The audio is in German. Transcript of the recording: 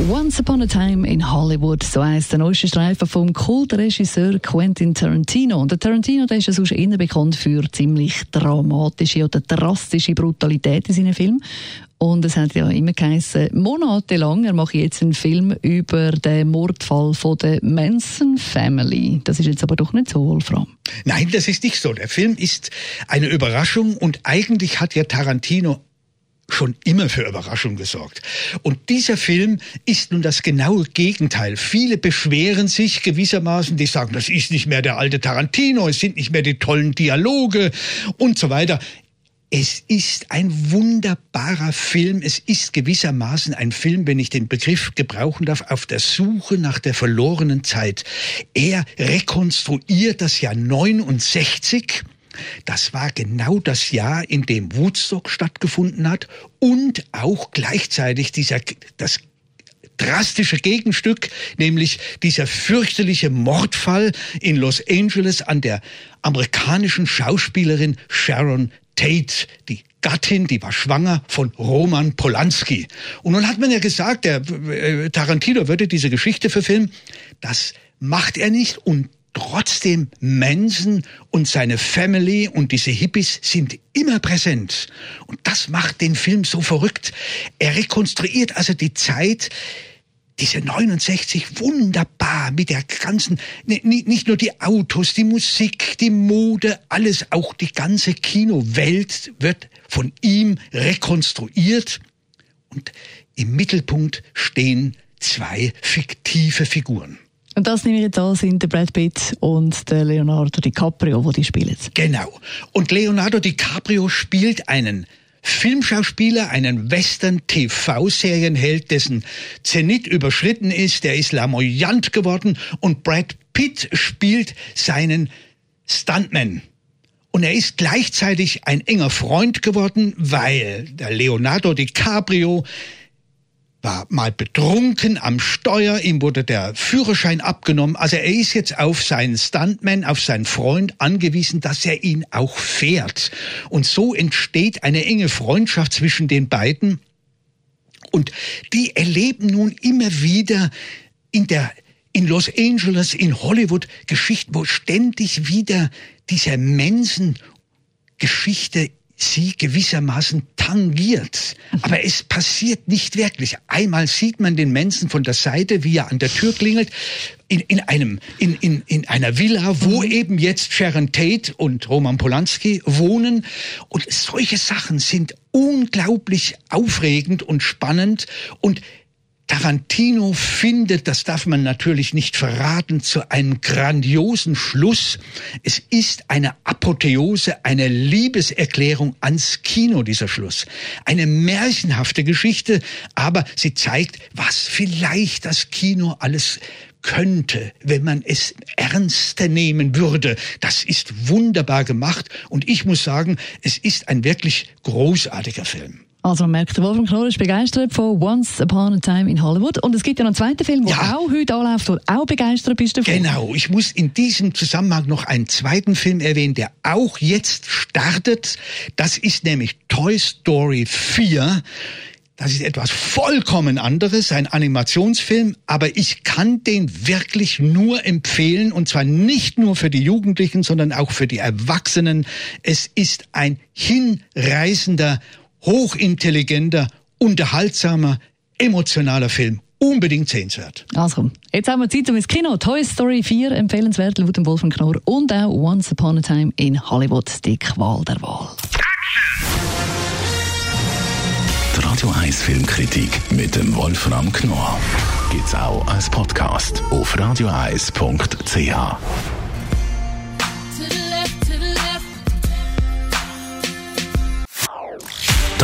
Once Upon a Time in Hollywood, so heisst der neueste Streifen vom Kultregisseur Quentin Tarantino. Und der Tarantino der ist ja sonst eher bekannt für ziemlich dramatische oder drastische Brutalität in seinen Filmen. Und es hat ja immer geheißen, monatelang, er macht jetzt einen Film über den Mordfall von der Manson Family. Das ist jetzt aber doch nicht so, Wolfram. Nein, das ist nicht so. Der Film ist eine Überraschung und eigentlich hat ja Tarantino schon immer für Überraschung gesorgt. Und dieser Film ist nun das genaue Gegenteil. Viele beschweren sich gewissermaßen, die sagen, das ist nicht mehr der alte Tarantino, es sind nicht mehr die tollen Dialoge und so weiter. Es ist ein wunderbarer Film. Es ist gewissermaßen ein Film, wenn ich den Begriff gebrauchen darf, auf der Suche nach der verlorenen Zeit. Er rekonstruiert das Jahr 69 das war genau das Jahr, in dem Woodstock stattgefunden hat und auch gleichzeitig dieser, das drastische Gegenstück, nämlich dieser fürchterliche Mordfall in Los Angeles an der amerikanischen Schauspielerin Sharon Tate, die Gattin, die war schwanger von Roman Polanski. Und nun hat man ja gesagt, der äh, Tarantino würde diese Geschichte verfilmen. Das macht er nicht und Trotzdem Manson und seine Family und diese Hippies sind immer präsent. Und das macht den Film so verrückt. Er rekonstruiert also die Zeit, diese 69 wunderbar mit der ganzen, nicht nur die Autos, die Musik, die Mode, alles, auch die ganze Kinowelt wird von ihm rekonstruiert. Und im Mittelpunkt stehen zwei fiktive Figuren. Und das nehme ich jetzt an, sind der Brad Pitt und der Leonardo DiCaprio, die die spielen. Genau. Und Leonardo DiCaprio spielt einen Filmschauspieler, einen Western-TV-Serienheld, dessen Zenit überschritten ist, der ist lamoyant geworden und Brad Pitt spielt seinen Stuntman. Und er ist gleichzeitig ein enger Freund geworden, weil der Leonardo DiCaprio war mal betrunken am Steuer, ihm wurde der Führerschein abgenommen. Also er ist jetzt auf seinen Stuntman, auf seinen Freund angewiesen, dass er ihn auch fährt. Und so entsteht eine enge Freundschaft zwischen den beiden. Und die erleben nun immer wieder in der in Los Angeles, in Hollywood Geschichten, wo ständig wieder diese Mensen-Geschichte sie gewissermaßen tangiert. Aber es passiert nicht wirklich. Einmal sieht man den Menschen von der Seite, wie er an der Tür klingelt, in, in, einem, in, in, in einer Villa, wo mhm. eben jetzt Sharon Tate und Roman Polanski wohnen. Und solche Sachen sind unglaublich aufregend und spannend und Tarantino findet, das darf man natürlich nicht verraten, zu einem grandiosen Schluss. Es ist eine Apotheose, eine Liebeserklärung ans Kino, dieser Schluss. Eine märchenhafte Geschichte, aber sie zeigt, was vielleicht das Kino alles könnte, wenn man es ernster nehmen würde. Das ist wunderbar gemacht und ich muss sagen, es ist ein wirklich großartiger Film. Also man merkt, Wolfgang Knorr ist begeistert von Once Upon a Time in Hollywood. Und es gibt ja noch einen zweiten Film, der ja. auch heute anläuft, wo auch begeistert bist davon. Genau. Ich muss in diesem Zusammenhang noch einen zweiten Film erwähnen, der auch jetzt startet. Das ist nämlich Toy Story 4. Das ist etwas vollkommen anderes, ein Animationsfilm, aber ich kann den wirklich nur empfehlen und zwar nicht nur für die Jugendlichen, sondern auch für die Erwachsenen. Es ist ein hinreißender hochintelligenter, unterhaltsamer, emotionaler Film. Unbedingt sehenswert. Also, jetzt haben wir Zeit um ins Kino. Toy Story 4, empfehlenswert, laut dem Wolfgang Knorr. Und auch Once Upon a Time in Hollywood, die Qual der Wahl. Die Radio 1 Filmkritik mit dem Wolfram Knorr gibt es auch als Podcast auf radioeis.ch.